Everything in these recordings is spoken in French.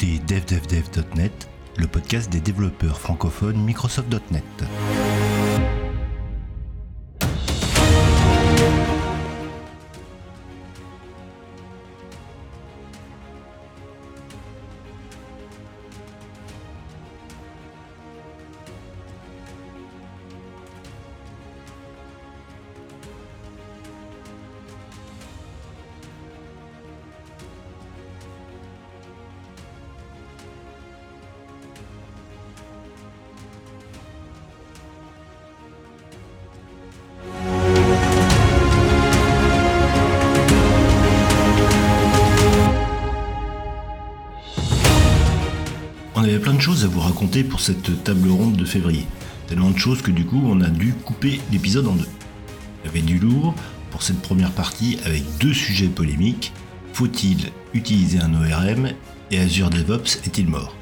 écoutez devdevdev.net, le podcast des développeurs francophones Microsoft.net. cette table ronde de février. Tellement de choses que du coup on a dû couper l'épisode en deux. Il y avait du lourd pour cette première partie avec deux sujets polémiques. Faut-il utiliser un ORM et Azure DevOps est-il mort?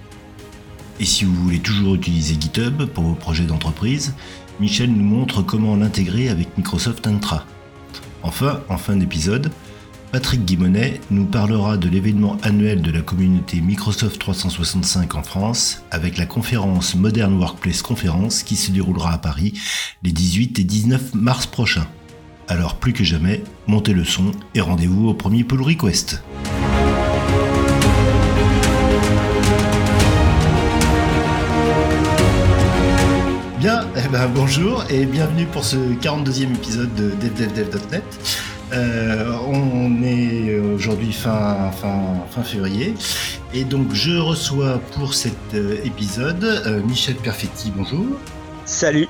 Et si vous voulez toujours utiliser GitHub pour vos projets d'entreprise, Michel nous montre comment l'intégrer avec Microsoft Intra. Enfin, en fin d'épisode, Patrick Guimonet nous parlera de l'événement annuel de la communauté Microsoft 365 en France avec la conférence Modern Workplace Conference qui se déroulera à Paris les 18 et 19 mars prochains. Alors plus que jamais, montez le son et rendez-vous au premier pull request. Bien, eh ben, bonjour et bienvenue pour ce 42e épisode de DevDevDev.net. Euh, on est aujourd'hui fin, fin, fin février et donc je reçois pour cet euh, épisode euh, Michel Perfetti, bonjour. Salut.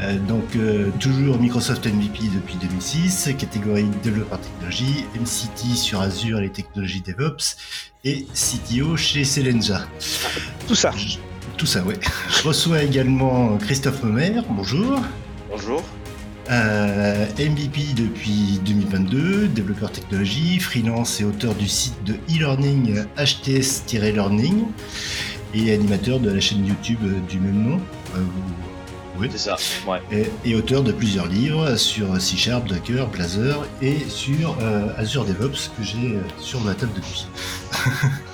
Euh, donc euh, toujours Microsoft MVP depuis 2006, catégorie développeur technologie, MCT sur Azure et les technologies DevOps et CTO chez Selenja. Tout ça. Tout ça, ouais. Je reçois également Christophe Homer, bonjour. Bonjour. Euh, MVP depuis 2022, développeur technologie, freelance et auteur du site de e-learning HTS-learning et animateur de la chaîne YouTube du même nom. Euh, oui. C'est ça, ouais. Et, et auteur de plusieurs livres sur C Sharp, Docker, Blazor et sur euh, Azure DevOps que j'ai euh, sur ma table de nuit.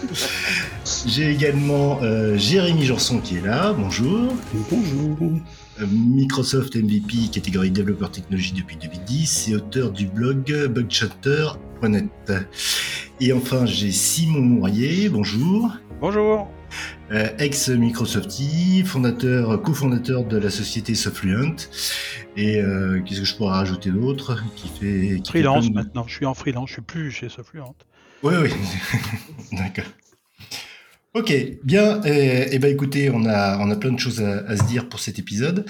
j'ai également euh, Jérémy Janson qui est là, bonjour. Bonjour. Euh, Microsoft MVP catégorie développeur technologie depuis 2010 et auteur du blog bugchatter.net. Et enfin, j'ai Simon Mourier, bonjour. Bonjour. Euh, ex-Microsoftie, fondateur, cofondateur de la société Sofluent. Et euh, qu'est-ce que je pourrais rajouter d'autre qui fait, qui Freelance de- maintenant, je suis en freelance, je suis plus chez Sofluent. Oui, oui. D'accord. Ok, bien. Et, et ben écoutez, on a, on a plein de choses à, à se dire pour cet épisode.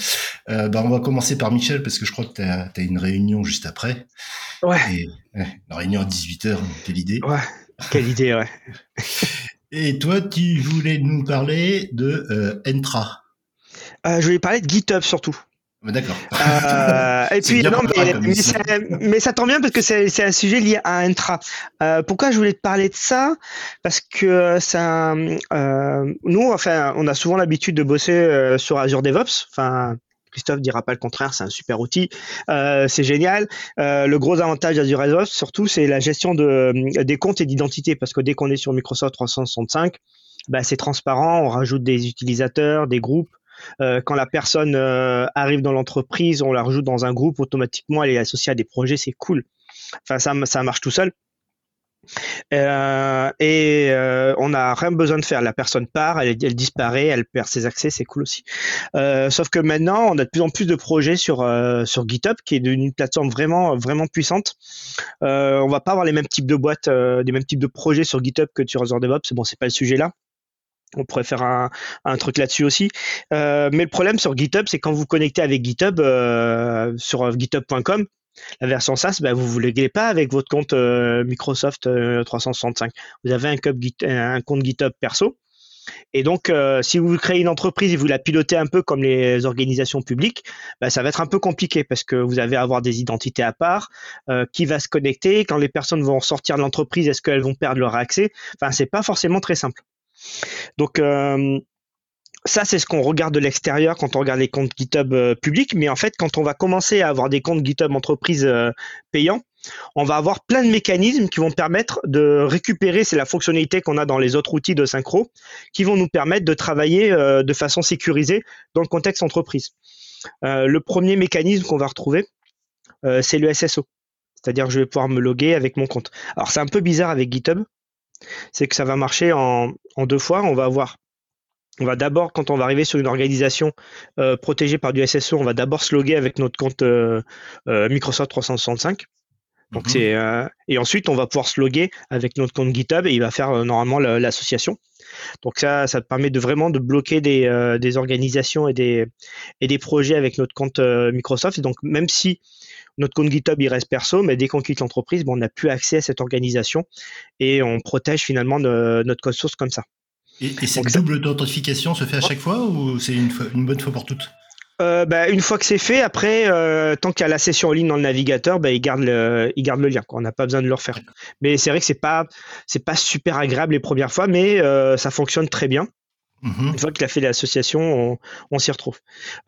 Euh, ben, on va commencer par Michel parce que je crois que tu as, une réunion juste après. Ouais. Et, une réunion à 18h, quelle idée. Ouais. Quelle idée, ouais. Et toi, tu voulais nous parler de euh, Entra. Euh, je voulais parler de GitHub surtout. D'accord. Euh, et puis non, mais, ça, mais ça tombe bien parce que c'est un sujet lié à Intra. Euh, pourquoi je voulais te parler de ça? Parce que ça, euh, nous, enfin, on a souvent l'habitude de bosser sur Azure DevOps. Enfin, Christophe dira pas le contraire, c'est un super outil, Euh, c'est génial. Euh, le gros avantage d'Azure DevOps, surtout, c'est la gestion de, des comptes et d'identité, parce que dès qu'on est sur Microsoft 365, bah, c'est transparent, on rajoute des utilisateurs, des groupes. Euh, quand la personne euh, arrive dans l'entreprise, on la rajoute dans un groupe, automatiquement, elle est associée à des projets, c'est cool. Enfin, ça, ça marche tout seul. Euh, et on n'a rien besoin de faire. La personne part, elle, disparaît, elle perd ses accès, c'est cool aussi. Sauf que maintenant, on a de plus en plus de projets sur sur GitHub, qui est une plateforme vraiment vraiment puissante. On va pas avoir les mêmes types de boîtes, des mêmes types de projets sur GitHub que sur Azure DevOps. Bon, c'est pas le sujet là. On pourrait faire un, truc là-dessus aussi. Euh, mais le problème sur GitHub, c'est quand vous connectez avec GitHub euh, sur euh, github.com, la version SaaS, bah, vous ne vous léguez pas avec votre compte Microsoft euh, 365. Vous avez un, compte GitHub perso. Et donc, si vous créez une entreprise et vous la pilotez un peu comme les organisations publiques, bah, ça va être un peu compliqué parce que vous allez avoir des identités à part. qui va se connecter Quand les personnes vont sortir de l'entreprise, est-ce qu'elles vont perdre leur accès? Enfin, c'est pas forcément très simple. Donc, euh, ça, c'est ce qu'on regarde de l'extérieur quand on regarde les comptes GitHub euh, publics. Mais en fait, quand on va commencer à avoir des comptes GitHub entreprises euh, payants, on va avoir plein de mécanismes qui vont permettre de récupérer, c'est la fonctionnalité qu'on a dans les autres outils de synchro, qui vont nous permettre de travailler de façon sécurisée dans le contexte entreprise. Le premier mécanisme qu'on va retrouver, c'est le SSO. C'est-à-dire que je vais pouvoir me loguer avec mon compte. Alors c'est un peu bizarre avec GitHub, c'est que ça va marcher en, en deux fois. On va avoir on va d'abord, quand on va arriver sur une organisation euh, protégée par du SSO, on va d'abord se loguer avec notre compte euh, euh, Microsoft 365. Donc Mhm. c'est et ensuite on va pouvoir se loguer avec notre compte GitHub et il va faire normalement la- l'association. Donc ça, ça permet de vraiment de bloquer des, des organisations et des et des projets avec notre compte Microsoft. Et donc même si notre compte GitHub il reste perso, mais dès qu'on quitte l'entreprise, bon, on n'a plus accès à cette organisation et on protège finalement de- notre code source comme ça. Et, et cette Donc ça- double authentification se fait à chaque fois ou c'est une, bonne fois pour toutes? Euh, bah, une fois que c'est fait, après, euh, tant qu'il y a la session en ligne dans le navigateur, bah, il garde le, il garde le lien. quoi. On n'a pas besoin de le refaire. Mais c'est vrai que c'est pas, c'est pas super agréable les premières fois, mais euh, ça fonctionne très bien. Mhm. Une fois qu'il a fait l'association, on, on s'y retrouve.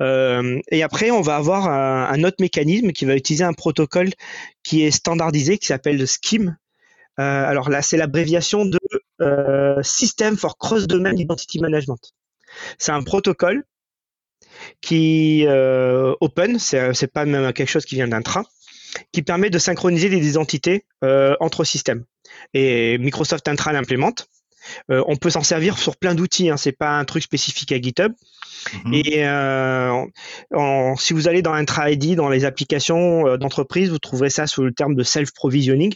Euh, et après, on va avoir un, autre mécanisme qui va utiliser un protocole qui est standardisé, qui s'appelle le. Euh, alors là, c'est l'abréviation de euh, System for Cross-Domain Identity Management. C'est un protocole qui open, c'est pas même quelque chose qui vient d'intra, qui permet de synchroniser des identités entre systèmes. Et Microsoft Intra l'implémente. Euh, on peut s'en servir sur plein d'outils, hein, c'est pas un truc spécifique à GitHub. Mhm. Et euh, en- si vous allez dans Intra ID, dans les applications euh, d'entreprise, vous trouverez ça sous le terme de self-provisioning.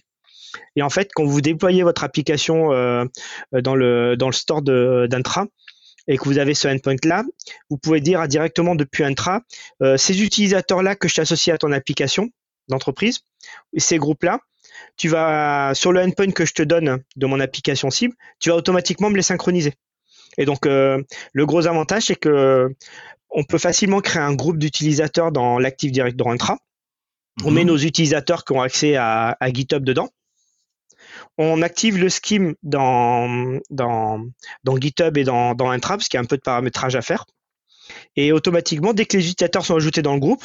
Et en fait, quand vous déployez votre application euh, dans, le, dans le store d'Intra et que vous avez ce endpoint là, vous pouvez dire directement depuis Intra, ces utilisateurs-là que je t'associe à ton application d'entreprise, ces groupes-là, tu vas sur le endpoint que je te donne de mon application cible, tu vas automatiquement me les synchroniser. Et donc, euh, le gros avantage, c'est que on peut facilement créer un groupe d'utilisateurs dans l'Active Directory Intra. On Mhm. met nos utilisateurs qui ont accès à, à GitHub dedans. On active le scheme dans, dans, dans GitHub et dans, dans Intra, parce qu'il y a un peu de paramétrage à faire. Et automatiquement, dès que les utilisateurs sont ajoutés dans le groupe,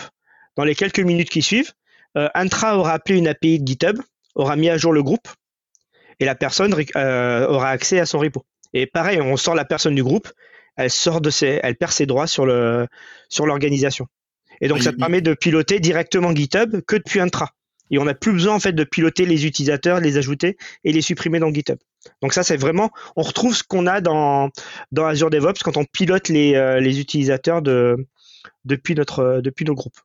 dans les quelques minutes qui suivent, euh, Intra aura appelé une API de GitHub, aura mis à jour le groupe, et la personne euh, aura accès à son repo. Et pareil, on sort la personne du groupe, elle sort de ses, elle perd ses droits sur le sur l'organisation. Et donc Oui, ça te oui. permet de piloter directement GitHub que depuis Intra. Et on n'a plus besoin en fait de piloter les utilisateurs, les ajouter et les supprimer dans GitHub. Donc ça c'est vraiment, on retrouve ce qu'on a dans dans Azure DevOps quand on pilote les euh, les utilisateurs de depuis notre depuis nos groupes.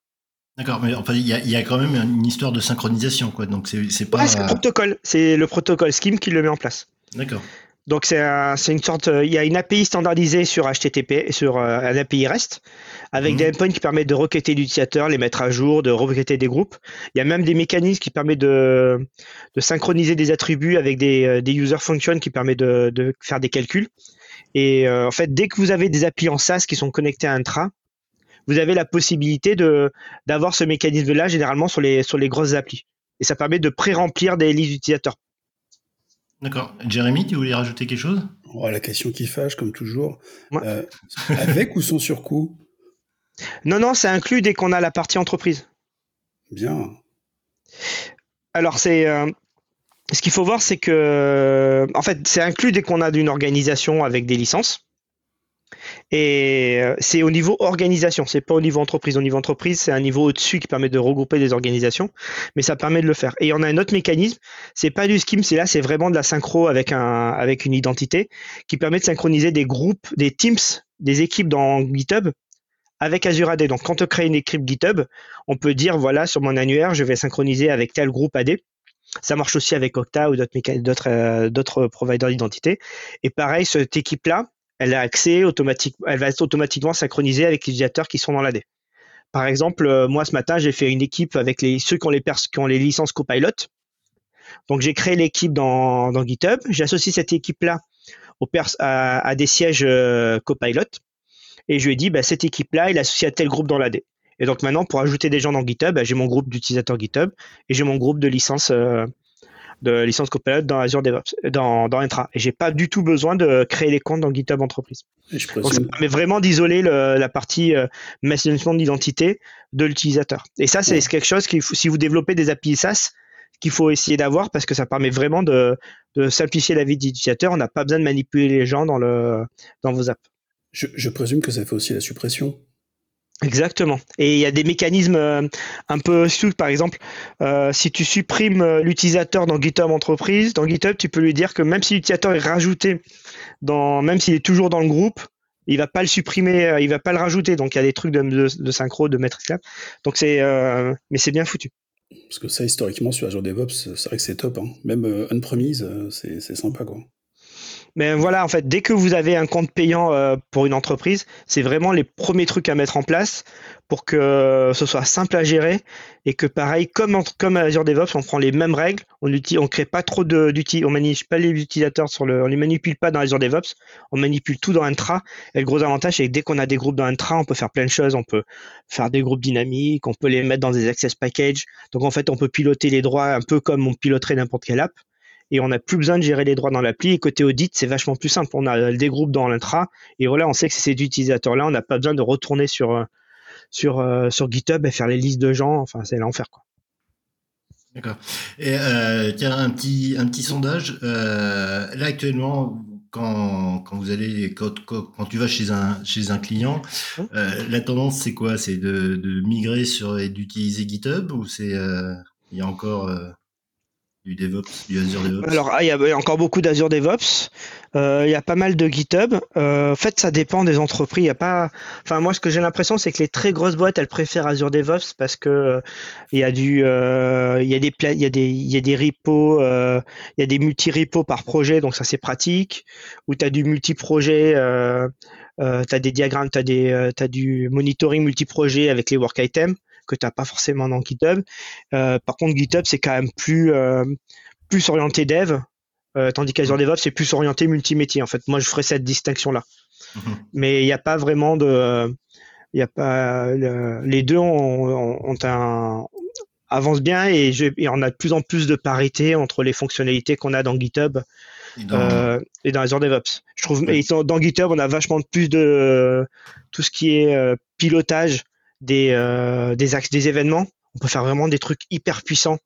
D'accord, mais enfin, il y, a- il y a quand même une histoire de synchronisation, quoi. Donc c'est pas. Ouais, c'est le protocole, c'est le protocole Scheme qui le met en place. D'accord. Donc c'est un- une sorte, euh, il y a une API standardisée sur HTTP, sur euh, un API REST, avec Mhm. des endpoints qui permettent de requêter l'utilisateur, les mettre à jour, de requêter des groupes. Il y a même des mécanismes qui permettent de, de synchroniser des attributs avec des, euh, des user functions qui permettent de, de faire des calculs. Et euh, en fait, dès que vous avez des applis en SaaS qui sont connectés à Intra, vous avez la possibilité de d'avoir ce mécanisme-là généralement sur les sur les grosses applis. Et ça permet de pré-remplir des listes d'utilisateurs. D'accord. Jérémy, tu voulais rajouter quelque chose? Oh, la question qui fâche, comme toujours. Ouais. Euh, avec ou sans surcoût? Non, non, c'est inclus dès qu'on a la partie entreprise. Bien. Alors c'est euh, ce qu'il faut voir, c'est que en fait c'est inclus dès qu'on a d'une organisation avec des licences. Et euh, c'est au niveau organisation, c'est pas au niveau entreprise. Au niveau entreprise, c'est un niveau au-dessus qui permet de regrouper des organisations, mais ça permet de le faire. Et on a un autre mécanisme, c'est pas du scheme, c'est là, c'est vraiment de la synchro avec un avec une identité qui permet de synchroniser des groupes, des teams, des équipes dans GitHub avec Azure AD. Donc quand on crée une équipe GitHub, on peut dire voilà sur mon annuaire, je vais synchroniser avec tel groupe AD. Ça marche aussi avec Okta ou d'autres euh, d'autres providers d'identité. Et pareil, cette équipe-là, elle va être automatiquement synchronisée avec les utilisateurs qui sont dans l'AD. Par exemple, euh, moi ce matin, j'ai fait une équipe avec ceux qui ont les licences Copilot. Donc j'ai créé l'équipe dans, dans GitHub. J'associe cette équipe-là à, des sièges euh, Copilot et je lui ai dit bah, cette équipe-là, est associé à tel groupe dans l'AD. Et donc maintenant, pour ajouter des gens dans GitHub, bah, j'ai mon groupe d'utilisateurs GitHub et j'ai mon groupe de licences euh, de licence Copilot dans Azure DevOps, dans, dans Intra. Et j'ai pas du tout besoin de créer les comptes dans GitHub Entreprise. Je Donc ça permet vraiment d'isoler le- la partie euh, management d'identité de l'utilisateur. Et ça, c'est Ouais. quelque chose qui, si vous développez des API SaaS, qu'il faut essayer d'avoir parce que ça permet vraiment de, de simplifier la vie d'utilisateur. On n'a pas besoin de manipuler les gens dans, le, dans vos apps. Je, je présume que ça fait aussi la suppression. Exactement. Et il y a des mécanismes euh, un peu souples. Par exemple, euh, si tu supprimes euh, l'utilisateur dans GitHub Entreprise, dans GitHub, tu peux lui dire que même si l'utilisateur est rajouté, dans, même s'il est toujours dans le groupe, il va pas le supprimer, il va pas le rajouter. Donc il y a des trucs de, synchro, de mettre esclave. Donc c'est, mais c'est bien foutu. Parce que ça, historiquement, sur Azure DevOps, c'est vrai que c'est top. Hein. Même on-premise, c'est sympa, quoi. Mais voilà, en fait, dès que vous avez un compte payant euh, pour une entreprise, c'est vraiment les premiers trucs à mettre en place pour que ce soit simple à gérer et que pareil, comme, comme Azure DevOps, on prend les mêmes règles, on ne on crée pas trop d'outils, on manipule pas les utilisateurs sur le, on les manipule pas dans Azure DevOps, on manipule tout dans Intra. Et le gros avantage, c'est que dès qu'on a des groupes dans Intra, on peut faire plein de choses, on peut faire des groupes dynamiques, on peut les mettre dans des access packages. Donc en fait, on peut piloter les droits un peu comme on piloterait n'importe quelle app et on n'a plus besoin de gérer les droits dans l'appli. Et côté audit, c'est vachement plus simple. On a des groupes dans l'intra et voilà, on sait que c'est ces utilisateurs-là. On n'a pas besoin de retourner sur, euh, sur, euh, sur GitHub et faire les listes de gens. Enfin, c'est l'enfer, quoi. D'accord. Et euh, tiens, un petit, un petit sondage. là, actuellement, quand, quand, vous allez, quand, quand, tu vas chez un, chez un client, mmh. la tendance, c'est quoi? C'est de, de, migrer sur et d'utiliser GitHub ou c'est il y a encore du DevOps, du Azure DevOps Alors, ah, il y, a encore beaucoup d'Azure DevOps. Euh, il y a pas mal de GitHub. Euh, en fait, ça dépend des entreprises. A pas. Enfin, moi, ce que j'ai l'impression, c'est que les très grosses boîtes, elles préfèrent Azure DevOps parce que il y a y des, y y a des repos, il y a des multi-repos par projet, donc ça c'est pratique. Ou tu as du multi-projet. Euh, tu as des diagrammes, tu as du monitoring multi-projet avec les work items que tu n'as pas forcément dans GitHub. Euh, par contre, GitHub, c'est quand même plus, euh, plus orienté dev, euh, tandis qu'Azure DevOps, c'est plus orienté multimétier. En fait, moi, je ferais cette distinction-là. Mhm. Mais il n'y a pas vraiment de. Il a pas, les deux ont, ont un, bien et, je, on a de plus en plus de parité entre les fonctionnalités qu'on a dans GitHub et dans, et dans Azure DevOps. Je trouve, dans GitHub, on a vachement plus de tout ce qui est pilotage des, euh, des axes, des événements. On peut faire vraiment des trucs hyper puissants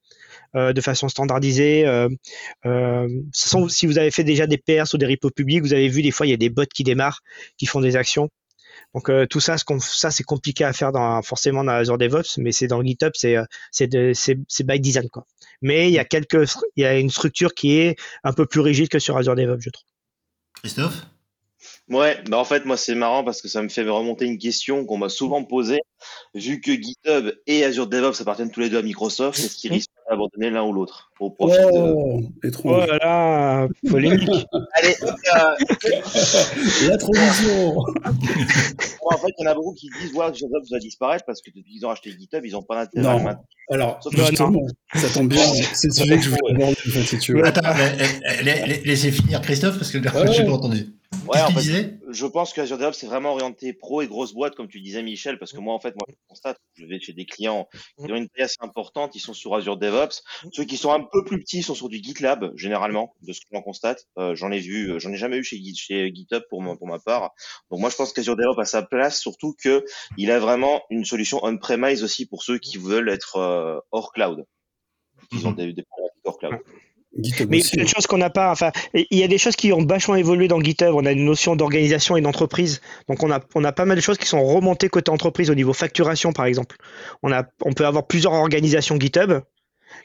euh, de façon standardisée. Euh, si vous avez fait déjà des PRs ou des repos publics, vous avez vu des fois il y a des bots qui démarrent, qui font des actions. Donc tout ça, ça c'est compliqué à faire dans, forcément dans Azure DevOps, mais c'est dans GitHub, c'est c'est by design quoi. Mais il y a quelques, il y a une structure qui est un peu plus rigide que sur Azure DevOps, je trouve. Christophe? Ouais, bah en fait, moi, c'est marrant parce que ça me fait remonter une question qu'on m'a souvent posée. Vu que GitHub et Azure DevOps appartiennent tous les deux à Microsoft, est-ce qu'ils risquent d'abandonner l'un ou l'autre au profit oh, de... Oh là là, polémique. Allez, La transition. en fait, il y en a beaucoup qui disent ouais, DevOps va disparaître parce que depuis qu'ils ont acheté GitHub, ils n'ont pas d'intérêt à Alors, justement, ça tombe bien. C'est le sujet que je voulais aborder, si tu veux. Attends, laissez finir Christophe parce que je n'ai pas entendu. Ouais, en fait, je pense que Azure DevOps c'est vraiment orienté pro et grosse boîte, comme tu disais Michel, parce que moi en fait, moi je constate, je vais chez des clients qui ont une taille assez importante, ils sont sur Azure DevOps. Ceux qui sont un peu plus petits sont sur du GitLab généralement, de ce que j'en constate. Euh, j'en ai vu, euh, j'en ai jamais eu chez, chez GitHub pour ma, pour ma part. Donc moi je pense qu'Azure DevOps a sa place, surtout que il a vraiment une solution on-premise aussi pour ceux qui veulent être euh, hors cloud, Ils ont mhm. des, des hors cloud. Mais il y a des choses qu'on n'a pas. Enfin, il y a des choses qui ont vachement évolué dans GitHub. On a une notion d'organisation et d'entreprise. Donc, on a, on a pas mal de choses qui sont remontées côté entreprise au niveau facturation, par exemple. On, a, on peut avoir plusieurs organisations GitHub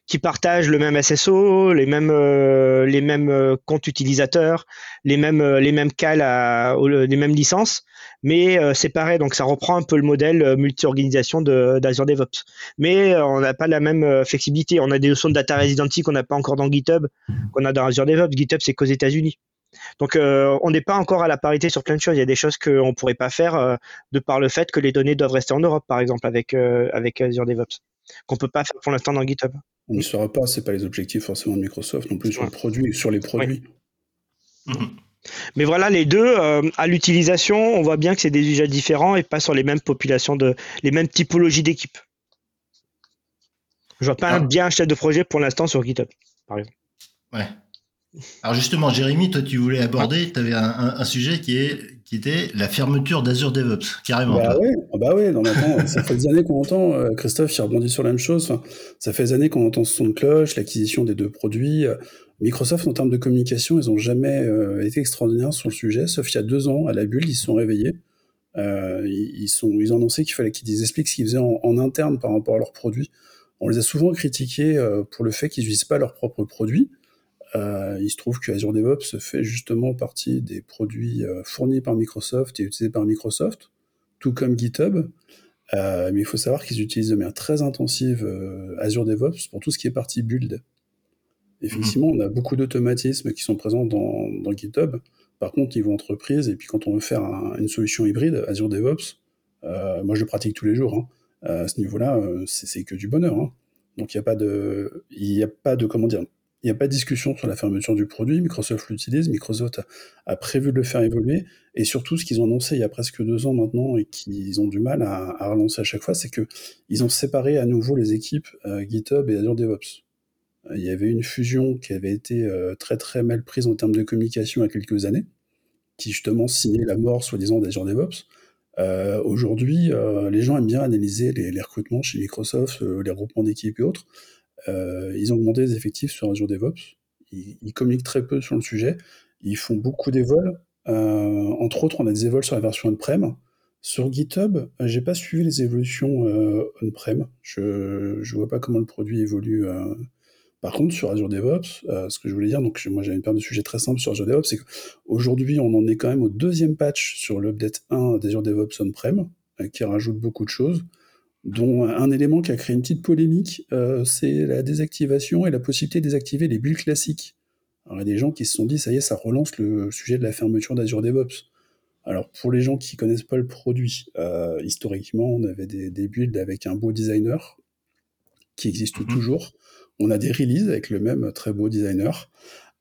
qui partagent le même SSO, les mêmes, euh, les mêmes euh, comptes utilisateurs, les mêmes, euh, les mêmes cales, à, les mêmes licences, mais c'est pareil. Donc ça reprend un peu le modèle multi-organisation d'Azure DevOps. Mais on n'a pas la même flexibilité. On a des notions de data residency qu'on n'a pas encore dans GitHub, qu'on a dans Azure DevOps. GitHub, c'est qu'aux États-Unis. Donc on n'est pas encore à la parité sur plein de choses. Il y a des choses qu'on ne pourrait pas faire de par le fait que les données doivent rester en Europe, par exemple, avec, avec Azure DevOps, qu'on ne peut pas faire pour l'instant dans GitHub. On ne saura pas, c'est pas les objectifs forcément de Microsoft non plus sur le produit, sur les produits. Mhm. Mais voilà, les deux, euh, à l'utilisation, on voit bien que c'est des usages différents et pas sur les mêmes populations de, les mêmes typologies d'équipes. Je vois pas ah. bien un chef de projet pour l'instant sur GitHub, par exemple. Ouais. Alors justement, Jérémy, toi tu voulais aborder, tu avais un, sujet qui est, qui était la fermeture d'Azure DevOps, carrément. Bah ouais, ah bah ouais, non, mais attends, ça fait des années qu'on entend, euh, Christophe, il rebondit sur la même chose, enfin, ça fait des années qu'on entend ce son de cloche, l'acquisition des deux produits. euh, Microsoft, en termes de communication, ils n'ont jamais euh, été extraordinaires sur le sujet, sauf il y a deux ans, à la bulle, ils se sont réveillés. Euh, ils, sont, ils ont annoncé qu'il fallait qu'ils expliquent ce qu'ils faisaient en, en interne par rapport à leurs produits. On les a souvent critiqués pour le fait qu'ils n'utilisent pas leurs propres produits. Euh, il se trouve que Azure DevOps fait justement partie des produits euh, fournis par Microsoft et utilisés par Microsoft, tout comme GitHub. Euh, mais il faut savoir qu'ils utilisent de manière très intensive euh, Azure DevOps pour tout ce qui est partie build. Effectivement, on a beaucoup d'automatismes qui sont présents dans, dans GitHub. Par contre, niveau entreprise, et puis quand on veut faire un- une solution hybride, Azure DevOps, euh, moi je le pratique tous les jours. hein. À ce niveau-là, c'est que du bonheur. hein. Donc il n'y a pas de, il a pas de, comment dire, il n'y a pas de discussion sur la fermeture du produit. Microsoft l'utilise, Microsoft a, prévu de le faire évoluer, et surtout ce qu'ils ont annoncé il y a presque deux ans maintenant et qu'ils ont du mal à, relancer à chaque fois, c'est que ils ont séparé à nouveau les équipes euh, GitHub et Azure DevOps. Euh, Il y avait une fusion qui avait été euh, très très mal prise en termes de communication il y a quelques années, qui justement signait la mort soi-disant d'Azure DevOps. Aujourd'hui, les gens aiment bien analyser les, recrutements chez Microsoft, les regroupements d'équipes et autres. Euh, ils ont augmenté les effectifs sur Azure DevOps. Ils, communiquent très peu sur le sujet. Ils font beaucoup d'évols. Euh, entre autres, on a des évols sur la version on-prem. Sur GitHub, euh, j'ai pas suivi les évolutions on-prem. Je, je vois pas comment le produit évolue. Par contre, sur Azure DevOps, ce que je voulais dire, donc moi j'avais une paire de sujets très simples sur Azure DevOps, c'est qu'aujourd'hui on en est quand même au deuxième patch sur l'update 1 d'Azure DevOps on-prem, qui rajoute beaucoup de choses, dont un élément qui a créé une petite polémique, euh, c'est la désactivation et la possibilité de désactiver les builds classiques. Alors il y a des gens qui se sont dit, ça y est, ça relance le sujet de la fermeture d'Azure DevOps. Alors pour les gens qui connaissent pas le produit, euh, historiquement on avait des, des builds avec un beau designer qui existe Mhm. toujours. On a des releases avec le même très beau designer.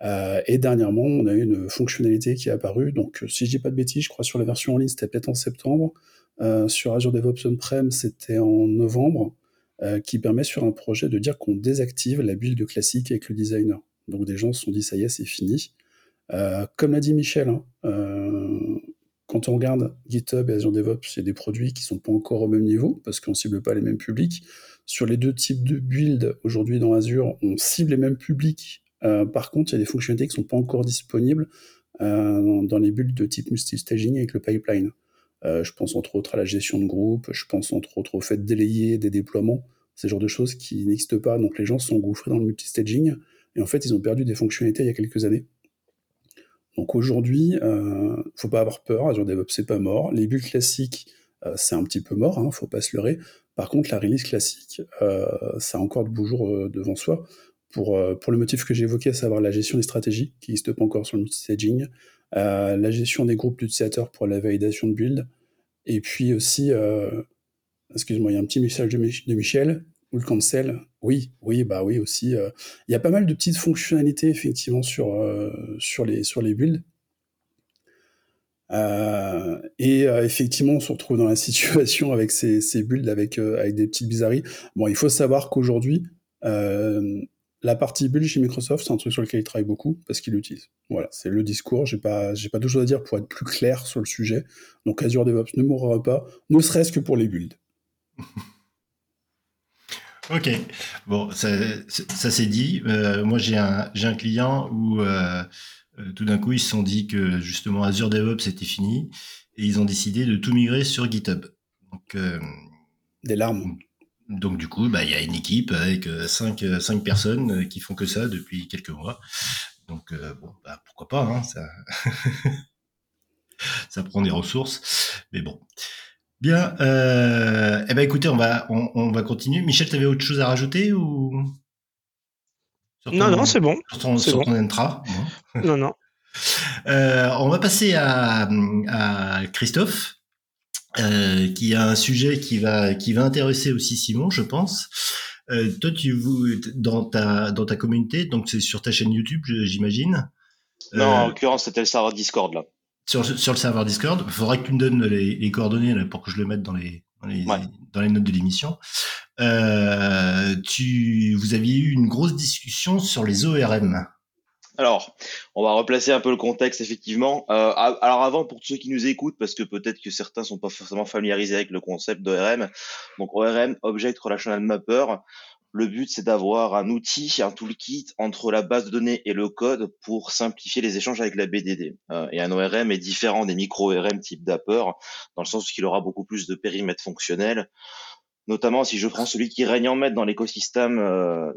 Euh, et dernièrement, on a eu une fonctionnalité qui est apparue. Donc, si je dis pas de bêtises, je crois sur la version en ligne, c'était peut-être en septembre. Euh, sur Azure DevOps On-Prem, c'était en novembre, euh, qui permet sur un projet de dire qu'on désactive la build classique avec le designer. Donc, des gens se sont dit, ça y est, c'est fini. Euh, comme l'a dit Michel, hein, quand on regarde GitHub et Azure DevOps, il y a des produits qui sont pas encore au même niveau parce qu'on cible pas les mêmes publics. Sur les deux types de builds aujourd'hui dans Azure, on cible les mêmes publics. Par contre, il y a des fonctionnalités qui sont pas encore disponibles dans les builds de type multi-staging avec le pipeline. Euh, je pense entre autres à la gestion de groupe, je pense entre autres au fait de délayer des déploiements, ces genres de choses qui n'existent pas. Donc les gens sont engouffrés dans le multi-staging et en fait ils ont perdu des fonctionnalités il y a quelques années. Donc aujourd'hui, euh, faut pas avoir peur, Azure DevOps c'est pas mort. Les builds classiques, euh, c'est un petit peu mort, hein, faut pas se leurrer. Par contre, la release classique, euh, ça a encore de beaux jours devant soi. Pour, pour le motif que j'ai évoqué, à savoir la gestion des stratégies, qui n'existe pas encore sur le multi-staging, la gestion des groupes d'utilisateurs pour la validation de build, et puis aussi, euh, excuse-moi, il y a un petit message de, Mich- de Michel, ou le cancel, oui, oui, bah oui aussi. euh, il y a pas mal de petites fonctionnalités effectivement sur, euh, sur, les, sur les builds. Euh, et euh, effectivement, on se retrouve dans la situation avec ces, ces builds avec, euh, avec des petites bizarreries. Bon, il faut savoir qu'aujourd'hui, euh, la partie build chez Microsoft, c'est un truc sur lequel ils travaillent beaucoup parce qu'ils l'utilisent. Voilà, c'est le discours. J'ai pas, j'ai pas d'autre chose à dire pour être plus clair sur le sujet. Donc Azure DevOps ne mourra pas, ne serait-ce que pour les builds. Ok, bon, ça, ça c'est dit. Euh, moi, j'ai un, j'ai un client où euh, euh, tout d'un coup, ils se sont dit que justement Azure DevOps c'était fini et ils ont décidé de tout migrer sur GitHub. Donc, euh, Des larmes. Donc du coup, bah, il y a une équipe avec euh, cinq, euh, cinq personnes euh, qui font que ça depuis quelques mois. Donc, euh, bon, bah, pourquoi pas, hein, ça... ça prend des ressources, mais bon. Bien, euh, eh ben écoutez, on va, on, on va continuer. Michel, tu avais autre chose à rajouter ou Non, non, c'est bon. sur ton, c'est sur bon. ton intra. Non, non. Euh, on va passer à, à Christophe, euh, qui a un sujet qui va, qui va intéresser aussi Simon, je pense. Euh, toi, tu vous, dans ta, dans ta communauté, donc c'est sur ta chaîne YouTube, j'imagine. Non, en Euh, l'occurrence, c'était le serveur Discord, là. sur, sur le serveur Discord. Il faudra que tu me donnes les, les coordonnées là, pour que je le mette dans les, dans les, Ouais. dans les notes de l'émission. Euh, tu, vous aviez eu une grosse discussion sur les ORM. Alors, on va replacer un peu le contexte, effectivement. Euh, alors avant, pour ceux qui nous écoutent, parce que peut-être que certains sont pas forcément familiarisés avec le concept d'ORM, donc ORM, Object Relational Mapper, le but c'est d'avoir un outil, un toolkit entre la base de données et le code pour simplifier les échanges avec la BDD. Euh, et un ORM est différent des micro-ORM type Dapper, dans le sens qu'il aura beaucoup plus de périmètre fonctionnel, notamment si je prends celui qui règne en maître dans l'écosystème euh,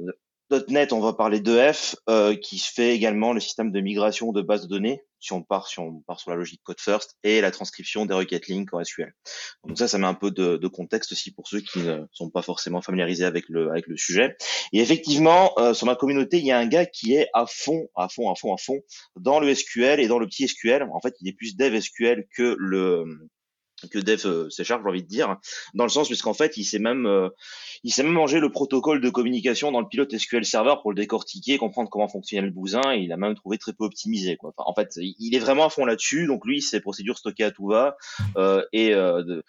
.NET, on va parler d'EF, euh, qui fait également le système de migration de base de données, si on part, si on part sur la logique code first, et la transcription des requêtes link en SQL. Donc ça, ça met un peu de, de, contexte aussi pour ceux qui ne sont pas forcément familiarisés avec le, avec le sujet. Et effectivement, euh, sur ma communauté, il y a un gars qui est à fond, à fond, à fond, à fond dans le SQL et dans le petit SQL. En fait, il est plus dev SQL que le que Dev euh, C j'ai envie de dire, dans le sens puisqu'en fait, il s'est même, euh, il s'est même mangé le protocole de communication dans le pilote SQL Server pour le décortiquer, comprendre comment fonctionnait le bousin. Et il a même trouvé très peu optimisé. Quoi. en fait, il est vraiment à fond là-dessus. Donc lui, ses procédures stockées à tout va euh, et euh, de,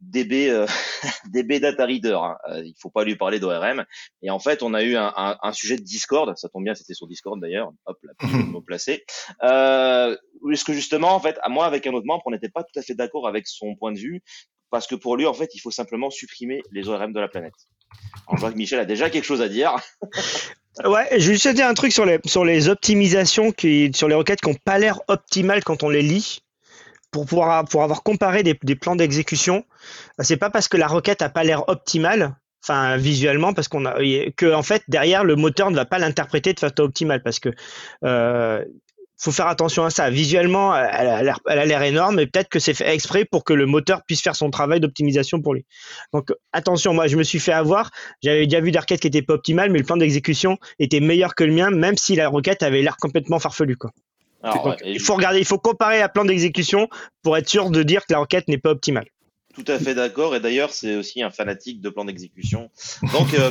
DB, euh, DB Data Reader. Hein. Euh, il faut pas lui parler d'ORM. Et en fait, on a eu un, un, un, sujet de Discord. Ça tombe bien, c'était sur Discord d'ailleurs. Hop, là, mot placé. Euh, parce que justement, en fait, à moi, avec un autre membre, on n'était pas tout à fait d'accord avec son point de vue. Parce que pour lui, en fait, il faut simplement supprimer les ORM de la planète. Alors, je vois que Michel a déjà quelque chose à dire. Ouais, je vais juste dire un truc sur les, sur les optimisations, qui, sur les requêtes qui n'ont pas l'air optimales quand on les lit pour pouvoir pour avoir comparé des, plans d'exécution, c'est pas parce que la requête a pas l'air optimale, enfin visuellement, parce qu'on a que en fait derrière le moteur ne va pas l'interpréter de façon optimale, parce que euh, faut faire attention à ça. Visuellement, elle a l'air, énorme, mais peut-être que c'est fait exprès pour que le moteur puisse faire son travail d'optimisation pour lui. Donc attention, moi je me suis fait avoir. J'avais déjà vu des requêtes qui étaient pas optimales, mais le plan d'exécution était meilleur que le mien, même si la requête avait l'air complètement farfelue. Quoi il faut regarder, il faut comparer à plan d'exécution pour être sûr de dire que la requête n'est pas optimale. Tout à fait d'accord. Et d'ailleurs, c'est aussi un fanatique de plan d'exécution. Donc, euh,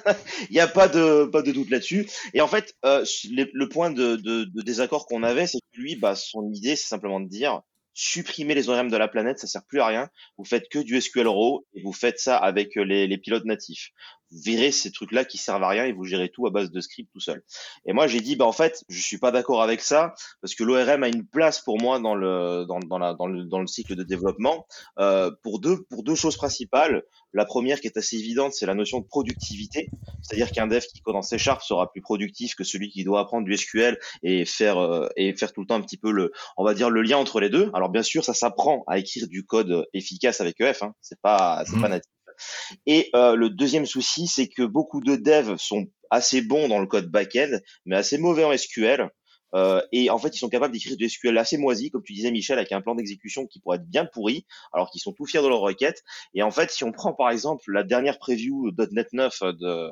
il n'y a pas de, pas de doute là-dessus. Et en fait, euh, le point de, de, de désaccord qu'on avait, c'est que lui, bah, son idée, c'est simplement de dire, supprimer les ORM de la planète, ça sert plus à rien. Vous faites que du SQL Raw et vous faites ça avec euh, les, les pilotes natifs. Verrez ces trucs-là qui servent à rien et vous gérez tout à base de script tout seul. Et moi, j'ai dit, bah en fait, je suis pas d'accord avec ça parce que l'ORM a une place pour moi dans le dans, dans, la, dans, le, dans le cycle de développement euh, pour deux pour deux choses principales. La première qui est assez évidente, c'est la notion de productivité, c'est-à-dire qu'un dev qui code en C Sharp sera plus productif que celui qui doit apprendre du SQL et faire euh, et faire tout le temps un petit peu le, on va dire le lien entre les deux. Alors bien sûr, ça s'apprend à écrire du code efficace avec EF, hein. c'est pas c'est pas mmh. natif. Et euh, le deuxième souci, c'est que beaucoup de devs sont assez bons dans le code back-end, mais assez mauvais en SQL. Euh, et en fait, ils sont capables d'écrire du SQL assez moisi, comme tu disais Michel, avec un plan d'exécution qui pourrait être bien pourri, alors qu'ils sont tout fiers de leur requête. Et en fait, si on prend par exemple la dernière preview .NET 9 de,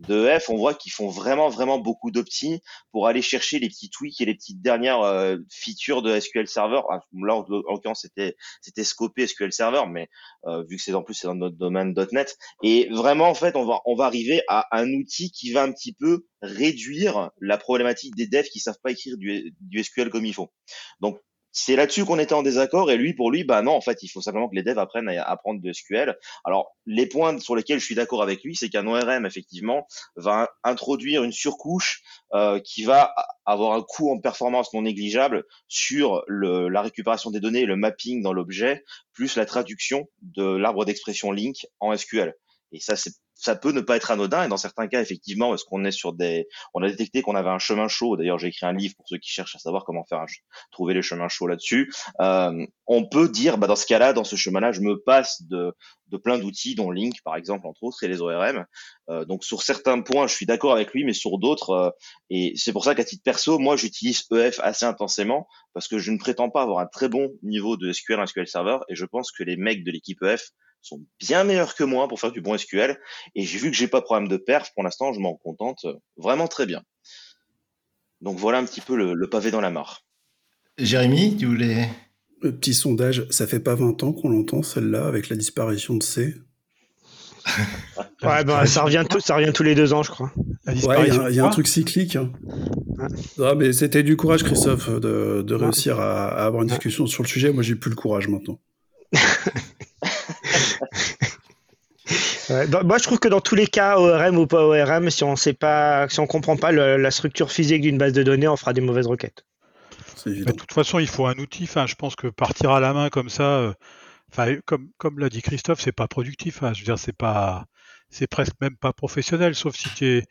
de F, on voit qu'ils font vraiment vraiment beaucoup d'opti pour aller chercher les petits tweaks et les petites dernières euh, features de SQL Server. Ah, là, en, l'occurrence, c'était c'était scopé SQL Server, mais euh, vu que c'est en plus c'est dans notre domaine .NET. Et vraiment, en fait, on va on va arriver à un outil qui va un petit peu réduire la problématique des devs qui savent pas écrire du, SQL comme il faut. Donc c'est là-dessus qu'on était en désaccord et lui pour lui bah non en fait il faut simplement que les devs apprennent à apprendre du SQL. Alors les points sur lesquels je suis d'accord avec lui c'est qu'un ORM effectivement va introduire une surcouche euh, qui va avoir un coût en performance non négligeable sur le, la récupération des données le mapping dans l'objet plus la traduction de l'arbre d'expression link en SQL. Et ça, c'est ça peut ne pas être anodin. Et dans certains cas effectivement parce qu'on est sur des on a détecté qu'on avait un chemin chaud. D'ailleurs j'ai écrit un livre pour ceux qui cherchent à savoir comment faire trouver les chemins chauds là-dessus. Euh, on peut dire bah dans ce cas-là dans ce chemin-là je me passe de de plein d'outils dont Link par exemple entre autres et les ORM euh, donc sur certains points je suis d'accord avec lui mais sur d'autres euh, et c'est pour ça qu'à titre perso moi j'utilise EF assez intensément parce que je ne prétends pas avoir un très bon niveau de SQL SQL Server et je pense que les mecs de l'équipe EF sont bien meilleurs que moi pour faire du bon SQL. Et j'ai vu que j'ai pas de problème de perf. Pour l'instant, je m'en contente vraiment très bien. Donc voilà un petit peu le, pavé dans la mare. Jérémy, tu voulais? Le petit sondage, ça fait pas 20 ans qu'on l'entend celle-là avec la disparition de C Ouais, bah, ça, revient ça revient tous les deux ans, je crois. Ouais, il y, a un truc cyclique. Hein. Ah, mais c'était du courage, Christophe, de, réussir à, à, avoir une discussion sur le sujet. Moi, j'ai plus le courage maintenant. moi, je trouve que dans tous les cas, ORM ou pas ORM, si on sait pas, si on comprend pas la structure physique d'une base de données, on fera des mauvaises requêtes. de toute façon, il faut un outil. Enfin, je pense que partir à la main comme ça, euh, enfin, comme, comme l'a dit Christophe, c'est pas productif. Hein. Je veux dire, c'est pas, c'est presque même pas professionnel, sauf si es,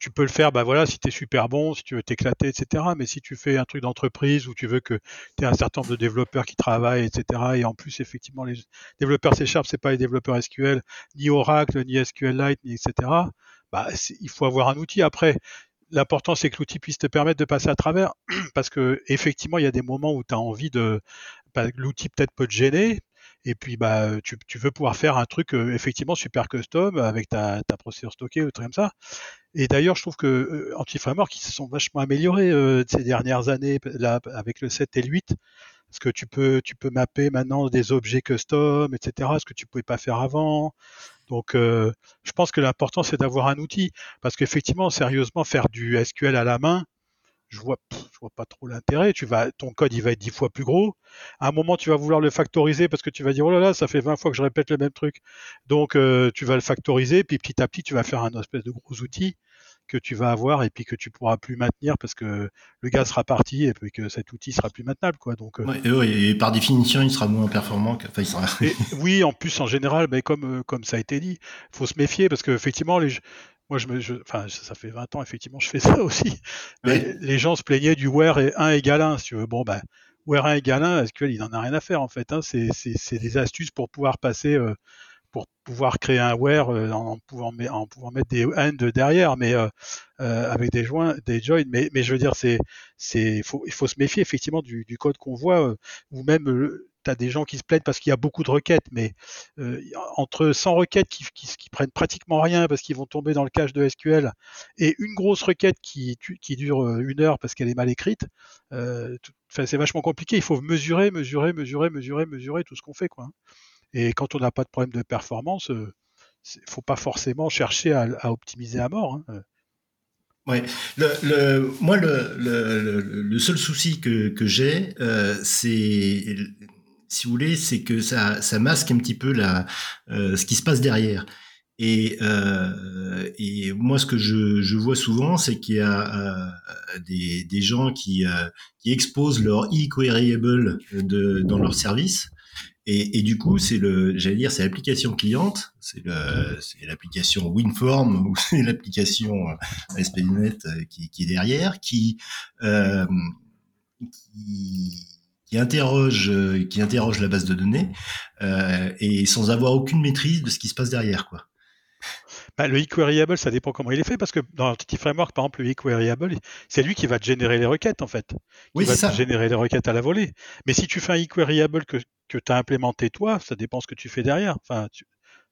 tu peux le faire, bah voilà, si tu es super bon, si tu veux t'éclater, etc. Mais si tu fais un truc d'entreprise où tu veux que tu aies un certain nombre de développeurs qui travaillent, etc. Et en plus, effectivement, les développeurs C Sharp, c'est pas les développeurs SQL, ni Oracle, ni SQLite, ni etc. Bah, il faut avoir un outil. Après, l'important c'est que l'outil puisse te permettre de passer à travers parce que effectivement il y a des moments où tu as envie de bah, l'outil peut-être peut te gêner et puis, bah, tu, veux pouvoir faire un truc effectivement super custom avec ta, procédure stockée ou truc comme ça. Et d'ailleurs, je trouve que Anti-Framework, ils se sont vachement améliorés ces dernières années là, avec le 7 et le 8. Parce que tu peux, tu peux mapper maintenant des objets custom, etc. Ce que tu pouvais pas faire avant? Donc, je pense que l'important c'est d'avoir un outil, parce qu'effectivement, sérieusement, faire du SQL à la main, je vois, je vois pas trop l'intérêt. Tu vas, ton code, il va être dix fois plus gros. À un moment, tu vas vouloir le factoriser parce que tu vas dire, oh là là, ça fait 20 fois que je répète le même truc. Donc, euh, tu vas le factoriser, puis petit à petit, tu vas faire un espèce de gros outil que tu vas avoir et puis que tu pourras plus maintenir parce que le gars sera parti et puis que cet outil sera plus maintenable quoi donc euh et, par définition il sera moins performant que... oui en plus en général mais comme euh, comme ça a été dit faut se méfier parce que effectivement les moi, je me, enfin, ça fait 20 ans, effectivement, je fais ça aussi. Mais les gens se plaignaient du where 1 égale 1, si tu veux. Bon, ben, where 1 égale 1, SQL, il n'en a rien à faire, en fait. Hein. C'est des astuces pour pouvoir passer, euh, pour pouvoir créer un where euh, en, pouvant, mettre des end derrière, mais euh, avec des joints, des joins. Mais, je veux dire, c'est, c'est, faut, il faut se méfier, effectivement, du, code qu'on voit, ou même tu as des gens qui se plaignent parce qu'il y a beaucoup de requêtes, mais euh, entre 100 requêtes qui, prennent pratiquement rien parce qu'ils vont tomber dans le cache de SQL et une grosse requête qui, dure euh, une heure parce qu'elle est mal écrite, euh, c'est vachement compliqué. Il faut mesurer, mesurer, mesurer, mesurer, mesurer tout ce qu'on fait. Quoi. Et quand on n'a pas de problème de performance, il ne faut pas forcément chercher à, optimiser à mort. Hein. Le, moi le, seul souci que, j'ai, c'est si vous voulez, c'est que ça, masque un petit peu la, euh, ce qui se passe derrière. Et, euh, moi, ce que je, vois souvent, c'est qu'il y a euh, des, gens qui, euh, exposent leur e-queryable dans leur service. Et, et, du coup, c'est le, j'allais dire, c'est l'application cliente, c'est l'application WinForm ou c'est l'application ASP.NET qui, qui, est derrière, qui, qui qui interroge, euh, qui interroge la base de données euh, et sans avoir aucune maîtrise de ce qui se passe derrière, quoi. Bah, le eQueryable, ça dépend comment il est fait, parce que dans Entity Framework, par exemple, le eQueryable, c'est lui qui va te générer les requêtes, en fait. Qui oui, va te générer les requêtes à la volée. Mais si tu fais un eQueryable que, que tu as implémenté toi, ça dépend ce que tu fais derrière. Enfin, tu,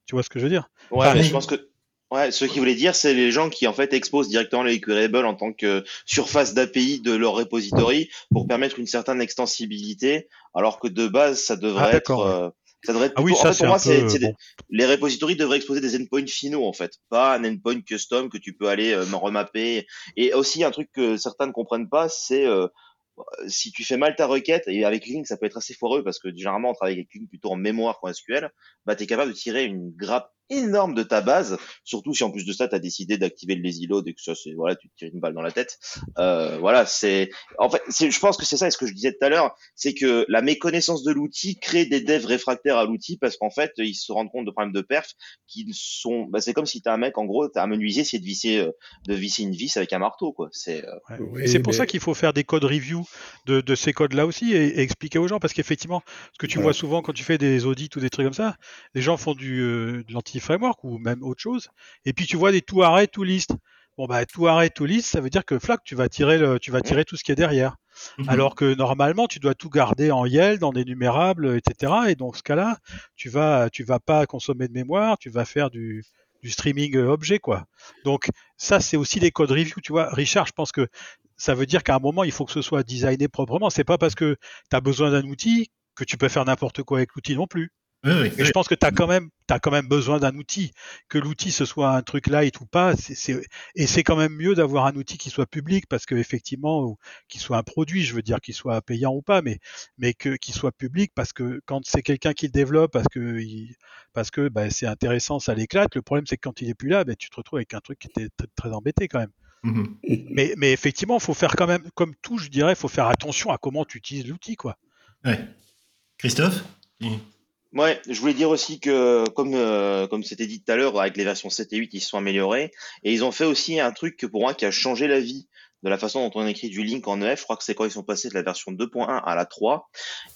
tu vois ce que je veux dire? Ouais, mais je pense que Ouais, ce qu'il voulait dire, c'est les gens qui en fait exposent directement les queryable en tant que surface d'API de leur repository pour permettre une certaine extensibilité, alors que de base, ça devrait ah, être. Euh, ça devrait être ah oui, ça, pour moi, c'est les repositories devraient exposer des endpoints finaux en fait, pas un endpoint custom que tu peux aller euh, remapper. Et aussi un truc que certains ne comprennent pas, c'est euh, si tu fais mal ta requête, et avec Link ça peut être assez foireux parce que généralement on travaille avec Link plutôt en mémoire qu'en SQL, bah tu es capable de tirer une grappe énorme de ta base, surtout si en plus de ça tu as décidé d'activer le lazy load et que ça c'est voilà, tu te tires une balle dans la tête. Euh, voilà, c'est en fait, je pense que c'est ça et ce que je disais tout à l'heure, c'est que la méconnaissance de l'outil crée des devs réfractaires à l'outil parce qu'en fait, ils se rendent compte de problèmes de perf qui sont bah, c'est comme si tu as un mec en gros, tu as un menuisier c'est de visser euh, de visser une vis avec un marteau quoi, c'est euh... c'est pour ça qu'il faut faire des codes review de, de ces codes là aussi et, expliquer aux gens parce qu'effectivement, ce que tu vois souvent quand tu fais des audits ou des trucs comme ça, les gens font du euh, de l'anti framework ou même autre chose. Et puis tu vois des tout arrêt, tout list. Bon bah tout arrêt, tout list, ça veut dire que flac, tu vas tirer le, tu vas tirer tout ce qui est derrière. Mhm. Alors que normalement, tu dois tout garder en YEL, dans des numérables, etc. Et dans ce cas-là, tu vas, tu vas pas consommer de mémoire, tu vas faire du, du streaming objet, quoi. Donc ça, c'est aussi des codes review, tu vois. Richard, je pense que ça veut dire qu'à un moment, il faut que ce soit designé proprement. C'est pas parce que tu as besoin d'un outil que tu peux faire n'importe quoi avec l'outil non plus. Mais je pense que tu as quand même, as quand même besoin d'un outil. Que l'outil ce soit un truc light ou pas, c'est, et c'est quand même mieux d'avoir un outil qui soit public parce que effectivement, qu'il soit un produit, je veux dire qu'il soit payant ou pas, mais mais que qu'il soit public parce que quand c'est quelqu'un qui le développe, parce que parce que bah, c'est intéressant, ça l'éclate. Le problème c'est que quand il est plus là, bah, tu te retrouves avec un truc qui était très, très embêté quand même. Mmh mais, mais effectivement, il faut faire quand même, comme tout, je dirais, il faut faire attention à comment tu utilises l'outil, quoi. Ouais. Christophe Ouais, je voulais dire aussi que, comme euh, comme c'était dit tout à l'heure, avec les versions 7 et 8, ils se sont améliorés. Et ils ont fait aussi un truc que pour moi qui a changé la vie de la façon dont on écrit du link en EF. Je crois que c'est quand ils sont passés de la version 2.1 à la 3.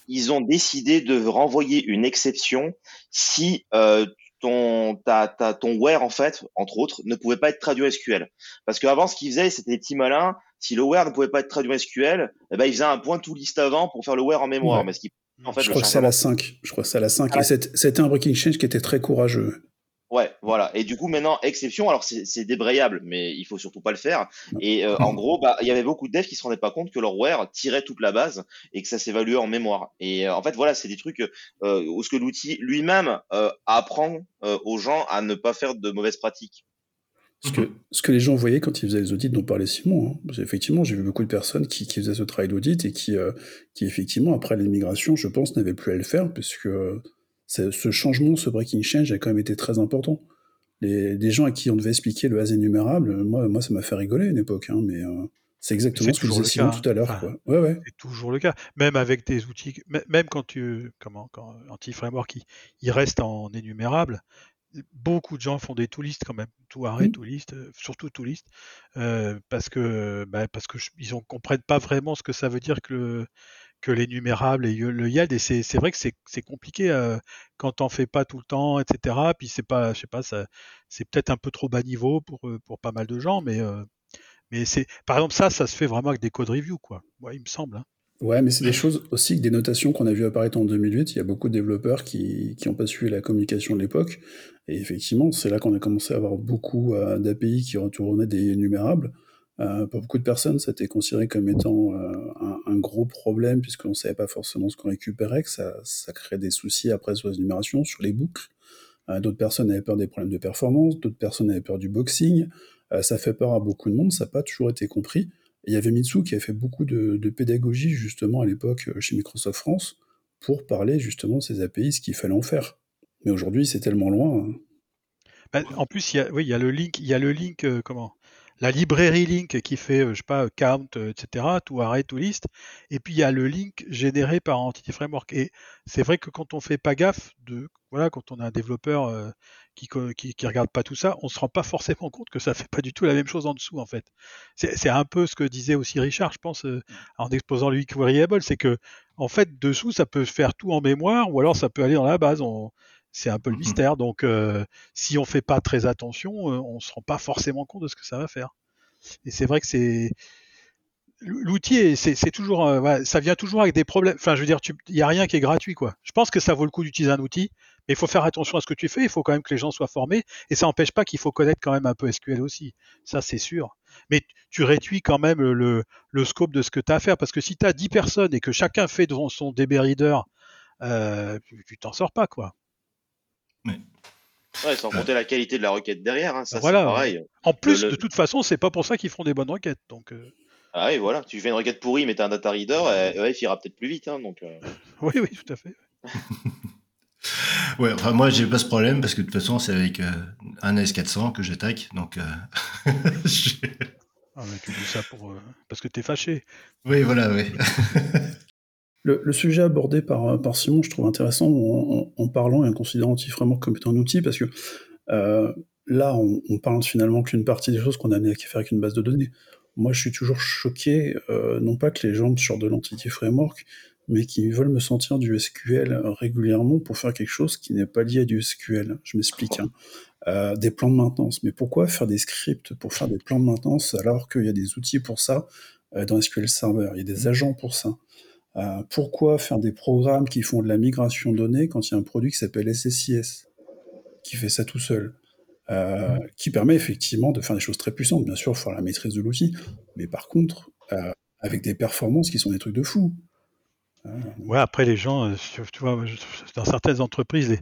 Ils ont décidé de renvoyer une exception si euh, ton, ta, ta, ton where, en fait, entre autres, ne pouvait pas être traduit SQL. Parce qu'avant, ce qu'ils faisaient, c'était des petits malins. Si le where ne pouvait pas être traduit SQL, eh ben, ils faisaient un point tout list avant pour faire le where en mémoire. Mais ce qui, en fait, je crois que c'est à la 5. Je crois que c'est à la 5. Et c'était un breaking change qui était très courageux. Ouais, voilà. Et du coup, maintenant, exception, alors c'est débrayable, mais il faut surtout pas le faire. Et euh, en gros, bah, il y avait beaucoup de devs qui se rendaient pas compte que leur where tirait toute la base et que ça s'évaluait en mémoire. Et euh, en fait, voilà, c'est des trucs euh, où ce que l'outil lui-même euh, apprend aux gens à ne pas faire de mauvaises pratiques. Ce que, ce que les gens voyaient quand ils faisaient les audits dont parlait Simon, hein. effectivement, j'ai vu beaucoup de personnes qui, qui faisaient ce travail d'audit et qui, qui, effectivement, après l'immigration, je pense, n'avaient plus à le faire, puisque ce changement, ce breaking change a quand même été très important. Les, gens à qui on devait expliquer le as énumérable, moi, moi ça m'a fait rigoler à une époque, hein, mais euh, c'est exactement ce que je disais tout à l'heure. ouais, ouais. C'est toujours le cas. Même avec des outils, même quand tu, comment, quand anti-framework, il, il, reste en énumérable, beaucoup de gens font des to list quand même, tout arrêt, to list, euh, surtout to list, euh, parce que bah, parce que ils ne comprennent pas vraiment ce que ça veut dire que le, que l'énumérable et le YALD. Et c'est vrai que c'est compliqué euh, quand on fait pas tout le temps, etc. Puis c'est pas, je sais pas, c'est peut-être un peu trop bas niveau pour, pour pas mal de gens, mais, euh, mais c'est, par exemple, ça, ça se fait vraiment avec des codes review, quoi. Ouais, il me semble. Hein. Ouais, mais c'est des choses aussi que des notations qu'on a vu apparaître en 2008. Il y a beaucoup de développeurs qui n'ont pas suivi la communication de l'époque. Et effectivement, c'est là qu'on a commencé à avoir beaucoup d'API qui retournaient des énumérables. Euh, pour beaucoup de personnes, ça a été considéré comme étant euh, un, gros problème puisqu'on ne savait pas forcément ce qu'on récupérait, que ça, ça créait des soucis après sur les énumérations, sur les boucles. Euh, d'autres personnes avaient peur des problèmes de performance, d'autres personnes avaient peur du boxing. ça fait peur à beaucoup de monde, ça n'a pas toujours été compris. Il y avait Mitsu qui a fait beaucoup de, pédagogie justement à l'époque chez Microsoft France pour parler justement de ces API, ce qu'il fallait en faire. Mais aujourd'hui, c'est tellement loin. Hein. Bah, en plus, il y a, le link, il y a le link, comment? La librairie link qui fait, euh, je sais pas, count, euh, etc., tout arrêt, tout list. Et puis il y a le link généré par Entity Framework. Et c'est vrai que quand on fait pas gaffe de, voilà, quand on a un développeur euh, qui, qui, regarde pas tout ça, on se rend pas forcément compte que ça fait pas du tout la même chose en dessous, en fait. C'est un peu ce que disait aussi Richard, je pense, en exposant le variable, c'est que, en fait, dessous, ça peut faire tout en mémoire, ou alors ça peut aller dans la base. On, c'est un peu le mmh mystère. Donc, euh, si on fait pas très attention, on se rend pas forcément compte de ce que ça va faire. Et c'est vrai que c'est l'outil, c'est toujours, euh, ça vient toujours avec des problèmes. Enfin, je veux dire, il y a rien qui est gratuit, quoi. Je pense que ça vaut le coup d'utiliser un outil, mais il faut faire attention à ce que tu fais. Il faut quand même que les gens soient formés, et ça n'empêche pas qu'il faut connaître quand même un peu SQL aussi. Ça, c'est sûr. Mais tu réduis quand même le, le scope de ce que tu as à faire, parce que si tu as 10 personnes et que chacun fait devant son DB Reader, tu t'en sors pas, quoi. Ouais. sans compter la qualité de la requête derrière, hein, ça voilà. pareil. En plus, de toute façon, c'est pas pour ça qu'ils font des bonnes requêtes. Donc, euh. Ah oui, voilà, tu fais une requête pourrie, mais t'as un data reader, et, il ira peut-être plus vite. Hein, donc, euh. oui, oui, tout à fait. ouais, enfin, moi, j'ai pas ce problème parce que de toute façon, c'est avec euh, un S400 que j'attaque. Donc, ah, mais tu dis ça pour, parce que t'es fâché. Oui, voilà, oui. Le, sujet abordé par, par Simon, je trouve intéressant en, parlant et en considérant Anti-Framework comme étant un outil, parce que euh, là, on, parle finalement qu'une partie des choses qu'on a amené à faire avec une base de données. Moi, je suis toujours choqué, euh, non pas que les gens sortent de l'Entity Framework, mais qui veulent me sentir du SQL régulièrement pour faire quelque chose qui n'est pas lié à du SQL. Je m'explique. Hein. Euh, des plans de maintenance. Mais pourquoi faire des scripts pour faire des plans de maintenance alors qu'il y a des outils pour ça dans SQL Server Il y a des agents pour ça. Euh, pourquoi faire des programmes qui font de la migration de données quand il y a un produit qui s'appelle SSIS, qui fait ça tout seul euh, qui permet effectivement de faire des choses très puissantes. Bien sûr, il faut la maîtrise de l'outil, mais par contre, euh, avec des performances qui sont des trucs de fou. Ouais, après les gens, tu vois, dans certaines entreprises, les,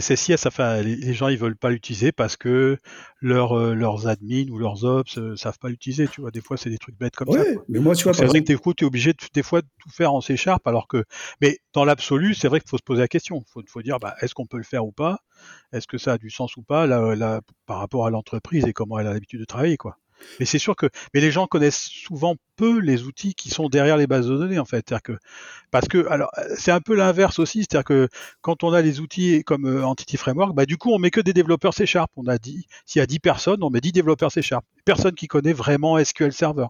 SSIS, enfin, les, gens ils veulent pas l'utiliser parce que leur, euh, leurs admins ou leurs ops euh, savent pas l'utiliser. Tu vois, des fois c'est des trucs bêtes comme ça. mais moi tu vois, c'est vrai que des fois tu es obligé de, des fois de tout faire en C Sharp, alors que, mais dans l'absolu, c'est vrai qu'il faut se poser la question. Il faut, faut, dire, bah, est-ce qu'on peut le faire ou pas? Est-ce que ça a du sens ou pas là, là, par rapport à l'entreprise et comment elle a l'habitude de travailler, quoi. Mais c'est sûr que, mais les gens connaissent souvent peu les outils qui sont derrière les bases de données en fait. C'est-à-dire que, parce que, alors, c'est un peu l'inverse aussi. C'est-à-dire que quand on a les outils comme euh, Entity Framework, bah du coup on met que des développeurs C Sharp. On a dit, s'il y a 10 personnes, on met 10 développeurs C Sharp. Personne qui connaît vraiment SQL Server.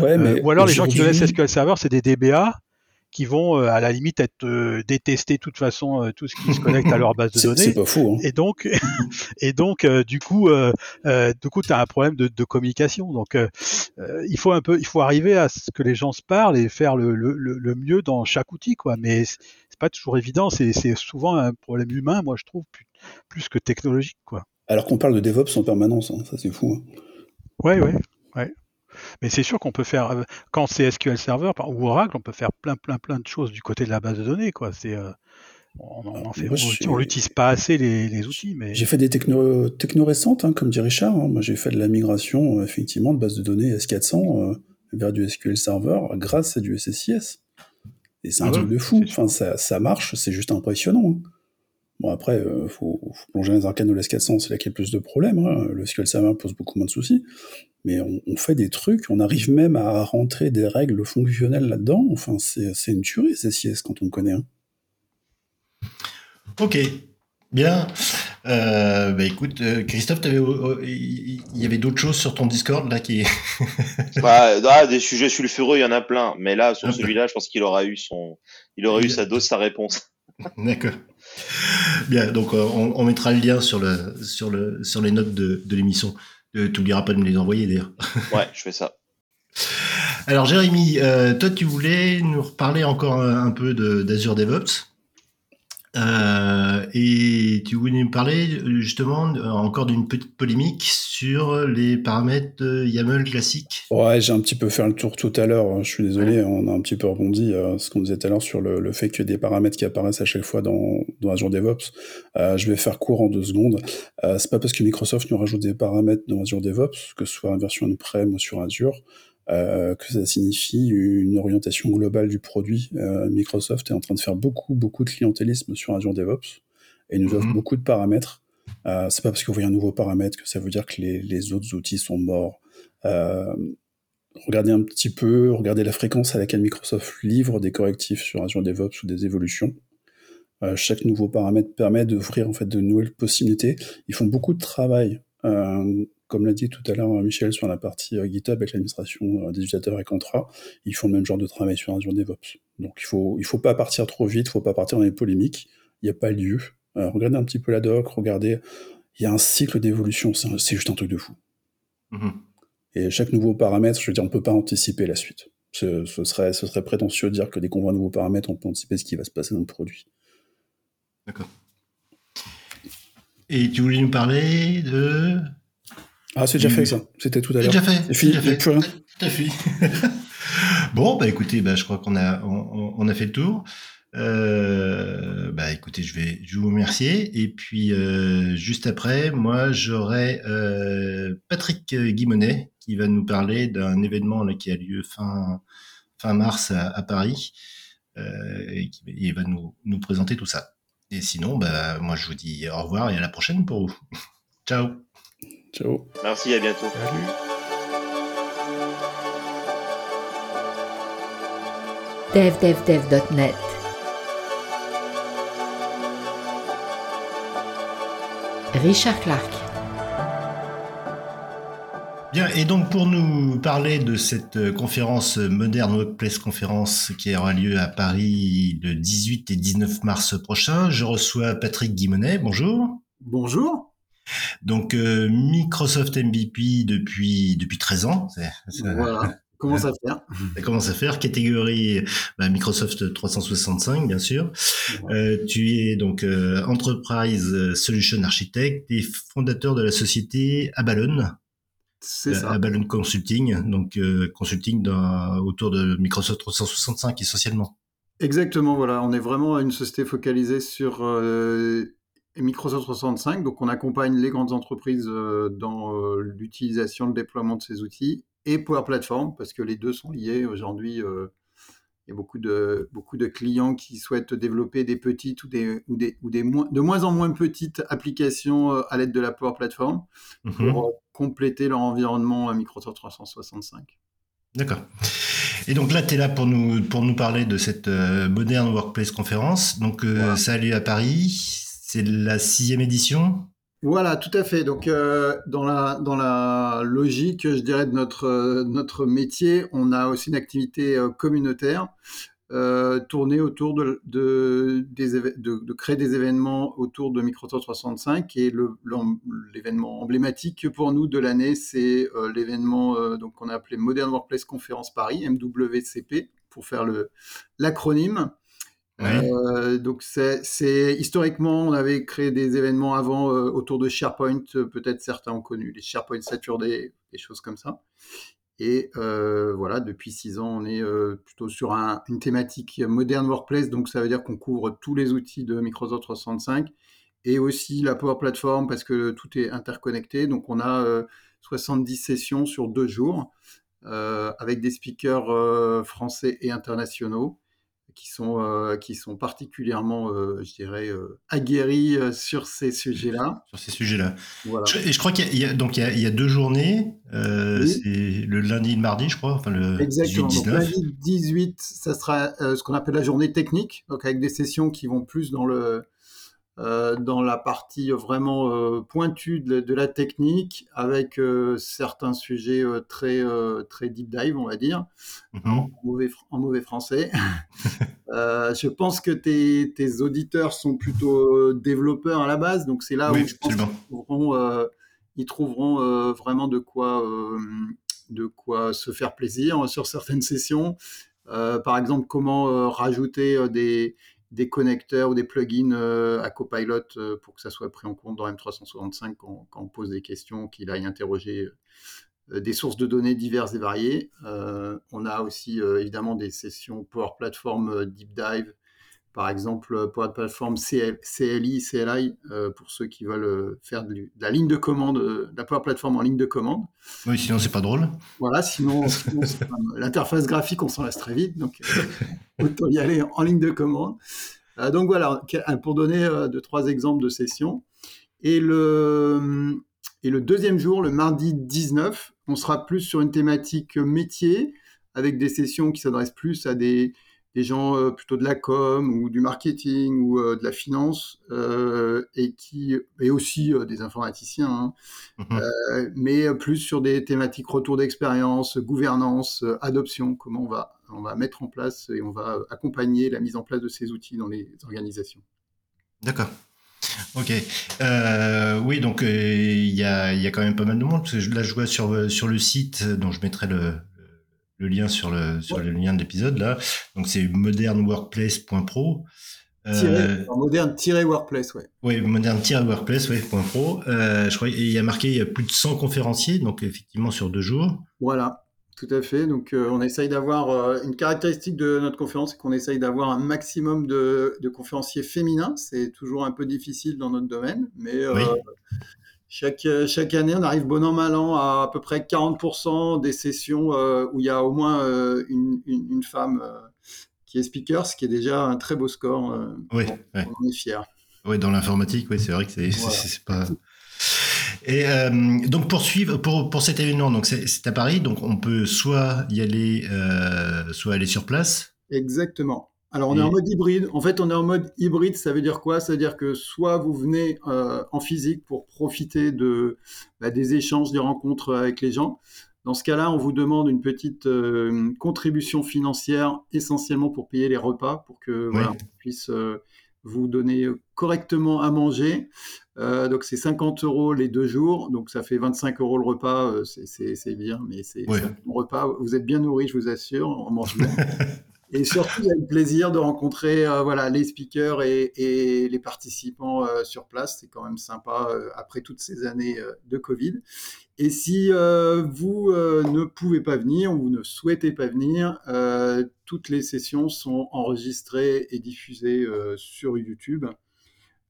Ouais, mais euh, ou alors les gens qui connaissent SQL Server, c'est des DBA qui vont euh, à la limite être euh, détester de toute façon euh, tout ce qui se connecte à leur base de données. C'est pas fou. Hein. Et donc, et donc du coup, du coup, tu as un problème de, de communication. Donc, il faut un peu, il faut arriver à ce que les gens se parlent et faire le, le, le mieux dans chaque outil, quoi. Mais c'est pas toujours évident. C'est souvent un problème humain, moi je trouve, plus, plus que technologique, quoi. Alors qu'on parle de DevOps en permanence, hein. ça c'est fou. Hein. Ouais, ouais, ouais. Mais c'est sûr qu'on peut faire, euh, quand c'est SQL Server ou Oracle, on peut faire plein, plein, plein de choses du côté de la base de données. Quoi. C'est, euh, on, on n'utilise pas assez les, outils. Mais... J'ai fait des techno, techno récentes, hein, comme dit Richard. Hein. Moi, j'ai fait de la migration, euh, effectivement, de base de données S400 vers du SQL Server grâce à du SSIS. Et c'est un ah truc de fou. Enfin, ça, ça marche, c'est juste impressionnant. Hein. Bon, après, il euh, faut, faut, plonger dans les arcanes de l'S400, c'est là qu'il y a plus de problèmes. Hein. Le SQL Server pose beaucoup moins de soucis. Mais on, on, fait des trucs, on arrive même à rentrer des règles fonctionnelles là-dedans. Enfin, c'est une tuerie, CSIS, quand on connaît. Hein. Ok, bien. Euh, bah écoute, euh, Christophe, il y avait d'autres choses sur ton Discord là qui. bah, ah, des sujets sulfureux, il y en a plein. Mais là, sur ah, celui-là, je pense qu'il aura eu son, il aura eu sa dose, sa réponse. D'accord. Bien, donc euh, on, mettra le lien sur, le, sur, le, sur les notes de, de l'émission. Euh, tu n'oublieras pas de me les envoyer d'ailleurs. Ouais, je fais ça. Alors Jérémy, euh, toi tu voulais nous reparler encore un, peu d'Azure DevOps. Euh, et tu voulais nous parler justement encore d'une petite polémique sur les paramètres YAML classiques. Ouais, j'ai un petit peu fait le tour tout à l'heure. Hein. Je suis désolé, on a un petit peu rebondi euh, ce qu'on disait tout à l'heure sur le, fait que des paramètres qui apparaissent à chaque fois dans, dans Azure DevOps. Euh, je vais faire court en deux secondes. Euh, c'est pas parce que Microsoft nous rajoute des paramètres dans Azure DevOps, que ce soit en version on-prem ou sur Azure, euh, que ça signifie une orientation globale du produit. Euh, Microsoft est en train de faire beaucoup, beaucoup de clientélisme sur Azure DevOps et nous offre mhm. beaucoup de paramètres. Euh, c'est pas parce que vous voyez un nouveau paramètre que ça veut dire que les, les autres outils sont morts. Euh, regardez un petit peu, regardez la fréquence à laquelle Microsoft livre des correctifs sur Azure DevOps ou des évolutions. Euh, chaque nouveau paramètre permet d'offrir en fait de nouvelles possibilités. Ils font beaucoup de travail euh, comme l'a dit tout à l'heure Michel sur la partie euh, GitHub avec l'administration euh, des utilisateurs et contrats, ils font le même genre de travail sur Azure DevOps. Donc il faut il faut pas partir trop vite, il faut pas partir dans les polémiques, il n'y a pas lieu. Euh, regardez un petit peu la doc, regardez, il y a un cycle d'évolution, c'est juste un truc de fou. Mm-hmm. Et chaque nouveau paramètre, je veux dire, on peut pas anticiper la suite. Ce, serait, ce serait prétentieux de dire que dès qu'on voit un nouveau paramètre, on peut anticiper ce qui va se passer dans le produit. D'accord. Et tu voulais nous parler de ah, c'est déjà fait ça. C'était tout à l'heure. C'est déjà fait. C'est fini. Déjà fait. Tout à fait. bon, bah écoutez, bah, je crois qu'on a, on, on, a fait le tour. Euh, bah écoutez, je vais, je vous remercier. Et puis euh, juste après, moi, j'aurai euh, Patrick Guimonet qui va nous parler d'un événement là, qui a lieu fin fin mars à, à Paris euh, et qui il va nous, nous présenter tout ça. Et sinon, bah moi, je vous dis au revoir et à la prochaine pour vous. Ciao. Ciao. Merci, à bientôt. Salut. devdevdev.net Richard Clark. Bien, et donc pour nous parler de cette conférence Modern Workplace Conférence qui aura lieu à Paris le 18 et 19 mars prochain, je reçois Patrick Guimonet. Bonjour. Bonjour. Donc euh, Microsoft MVP depuis depuis 13 ans. Voilà. Commence à faire. Ça commence à faire? Catégorie bah, Microsoft 365, bien sûr. Euh, tu es donc euh, Enterprise Solution Architect et fondateur de la société Abalone. C'est ça. Abalone Consulting, donc consulting dans, autour de Microsoft 365 essentiellement. Exactement, voilà. On est vraiment une société focalisée sur Microsoft 365. Donc, on accompagne les grandes entreprises dans l'utilisation, le déploiement de ces outils et Power Platform, parce que les deux sont liés. Aujourd'hui, il y a beaucoup de, beaucoup de clients qui souhaitent développer des petites ou, des, ou, des, ou des moins, de moins en moins petites applications à l'aide de la Power Platform pour mhm. compléter leur environnement Microsoft 365. D'accord. Et donc là, tu es là pour nous, pour nous parler de cette euh, Modern Workplace conférence. Donc euh, ça a lieu à Paris. C'est la sixième édition? Voilà, tout à fait. Donc, euh, dans, la, logique, je dirais, de notre, notre métier, on a aussi une activité communautaire euh, tourner autour de, créer des événements autour de Microsoft 365 et l'événement emblématique pour nous de l'année, c'est euh, l'événement euh, qu'on a appelé Modern Workplace Conference Paris, MWCP, pour faire l'acronyme. Donc c'est historiquement, on avait créé des événements avant autour de SharePoint, peut-être certains ont connu les SharePoint Saturday, des choses comme ça. Et euh, voilà, depuis six ans, on est euh, plutôt sur une thématique moderne workplace, donc ça veut dire qu'on couvre tous les outils de Microsoft 365 et aussi la Power Platform parce que tout est interconnecté. Donc on a 70 euh, sessions sur deux jours avec des speakers français et internationaux qui sont, euh, qui sont particulièrement, euh, je dirais, euh, aguerris sur ces sujets-là. Sur ces sujets-là. Voilà. et je crois qu'il y, a, donc il y a, deux journées, c'est le lundi et le mardi, je crois, enfin le Exactement. 18, 19. Donc, lundi 18, ça sera ce qu'on appelle la journée technique, donc avec des sessions qui vont plus dans le dans la partie vraiment euh, pointue de, la technique, avec euh, certains sujets très, très deep dive, on va dire, mhm. en, mauvais, en, mauvais, français. je pense que tes, tes, auditeurs sont plutôt développeurs à la base, donc c'est là où je pense qu'ils trouveront, ils trouveront vraiment de quoi, de quoi se faire plaisir sur certaines sessions. par exemple, comment rajouter des, des connecteurs ou des plugins euh, à Copilot euh, pour que ça soit pris en compte dans M365 quand, on pose des questions, qu'il aille interroger euh, des sources de données diverses et variées. on a aussi évidemment des sessions Power Platform Deep Dive par exemple euh, Power Platform CLI, CLI, euh, pour ceux qui veulent euh, faire de, la ligne de commande, de la Power Platform en ligne de commande. Oui, sinon c'est pas drôle. Voilà, sinon, l'interface graphique, on s'en lasse très vite, donc autant y aller en ligne de commande. donc voilà, pour donner deux, trois exemples de sessions. Et le, et le deuxième jour, le mardi 19, on sera plus sur une thématique métier, avec des sessions qui s'adressent plus à des, des gens euh, plutôt de la com ou du marketing ou euh, de la finance euh, et qui et aussi des informaticiens, hein. mhm. mais plus sur des thématiques retour d'expérience, gouvernance, adoption, comment on va on va mettre en place et on va accompagner la mise en place de ces outils dans les organisations. D'accord. Ok. oui, donc il y, a, y, a, quand même pas mal de monde, parce que là je vois sur, sur le site, dont je mettrai le, le lien sur le, sur le lien de l'épisode là. Donc c'est modernworkplace.pro. Euh, moderne-workplace, ouais. Oui, moderne-workplace, ouais, .pro. Euh, je crois qu'il y a marqué il y a plus de 100 conférenciers, donc effectivement sur deux jours. Voilà, tout à fait. Donc euh, on essaye d'avoir euh, une caractéristique de notre conférence, c'est qu'on essaye d'avoir un maximum de, de conférenciers féminins. C'est toujours un peu difficile dans notre domaine, mais oui. Chaque, euh, chaque année, on arrive bon an, mal an à à peu près 40% des sessions euh, où il y a au moins euh, une, une, femme qui est speaker, ce qui est déjà un très beau score. oui, on, est fiers. Oui, dans l'informatique, oui, c'est vrai que c'est pas. Et donc pour suivre, pour, pour cet événement, donc c'est à Paris, donc on peut soit y aller, soit aller sur place? Exactement. Alors, on est en mode hybride. En fait, on est en mode hybride. Ça veut dire quoi? Ça veut dire que soit vous venez euh, en physique pour profiter de, bah, des échanges, des rencontres avec les gens. Dans ce cas-là, on vous demande une petite euh, contribution financière essentiellement pour payer les repas, pour que voilà, on puisse euh, vous donner correctement à manger. donc, c'est 50 euros les deux jours. Donc, ça fait 25 euros le repas. c'est bien, mais c'est un repas. Vous êtes bien nourri, je vous assure. On mange bien. Et surtout, a le plaisir de rencontrer euh, voilà, les speakers et, les participants euh, sur place. C'est quand même sympa euh, après toutes ces années de Covid. Et si vous ne pouvez pas venir ou ne souhaitez pas venir, toutes les sessions sont enregistrées et diffusées sur YouTube.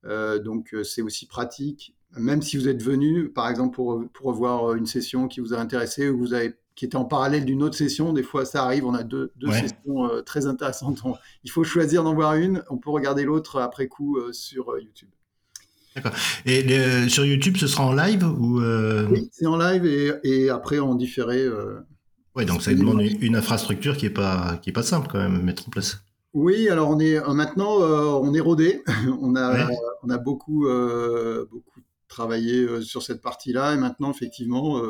Donc c'est aussi pratique. Même si vous êtes venu, par exemple, pour, pour voir une session qui vous a intéressé ou vous avez, qui était en parallèle d'une autre session, des fois ça arrive, on a deux, deux Ouais. sessions euh, très intéressantes. On- il faut choisir d'en voir une, on peut regarder l'autre après coup euh, sur euh, YouTube. Et le- sur YouTube, ce sera en live ou Oui, c'est en live et, et après en différé. Ouais, donc ça demande une une infrastructure qui est pas qui est pas simple quand même à mettre en place. Oui, alors on est maintenant on est rodé. on a Ouais. on a beaucoup beaucoup travaillé sur cette partie-là et maintenant effectivement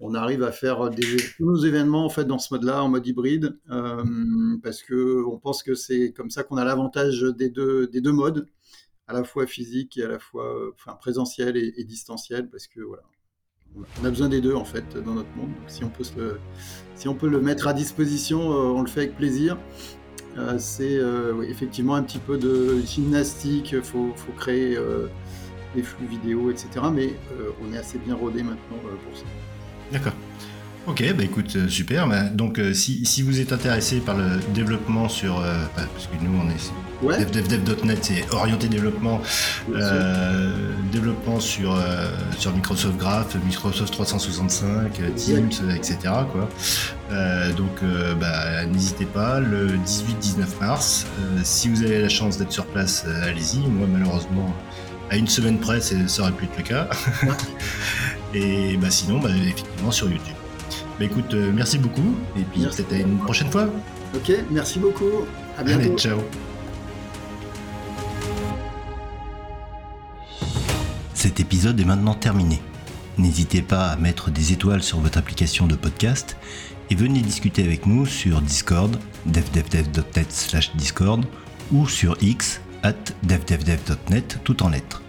on arrive à faire des, tous nos événements en fait dans ce mode-là, en mode hybride, euh, parce que on pense que c'est comme ça qu'on a l'avantage des deux des deux modes, à la fois physique et à la fois enfin présentiel et, distanciel, parce que voilà. On a besoin des deux en fait dans notre monde. Si on peut le, si on peut le mettre à disposition, euh, on le fait avec plaisir. Euh, c'est effectivement un petit peu de gymnastique, il faut, faut créer des flux vidéo, etc. Mais on est assez bien rodé maintenant pour ça. D'accord. Ok, bah écoute, euh, super. Bah, donc, euh, si, si vous êtes intéressé par le développement sur. euh, bah, parce que nous, on est. Ouais, DevDevDev.net, c'est orienté développement, euh, développement sur, sur Microsoft Graph, Microsoft 365, euh, Teams, etc. Quoi. Donc, bah, n'hésitez pas, le 18-19 mars, si vous avez la chance d'être sur place, allez-y. Moi, malheureusement, à une semaine près, ça aurait pu être le cas. Et bah, sinon, bah, effectivement, sur YouTube. Bah, écoute, euh, merci beaucoup, et puis peut-être à une prochaine fois. Ok, merci beaucoup. À bientôt. Allez, ciao. Cet épisode est maintenant terminé. N'hésitez pas à mettre des étoiles sur votre application de podcast et venez discuter avec nous sur Discord, devdevdev.net slash Discord ou sur X at devdevdev.net tout en lettres.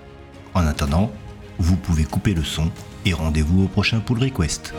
En attendant, vous pouvez couper le son et rendez-vous au prochain pull request.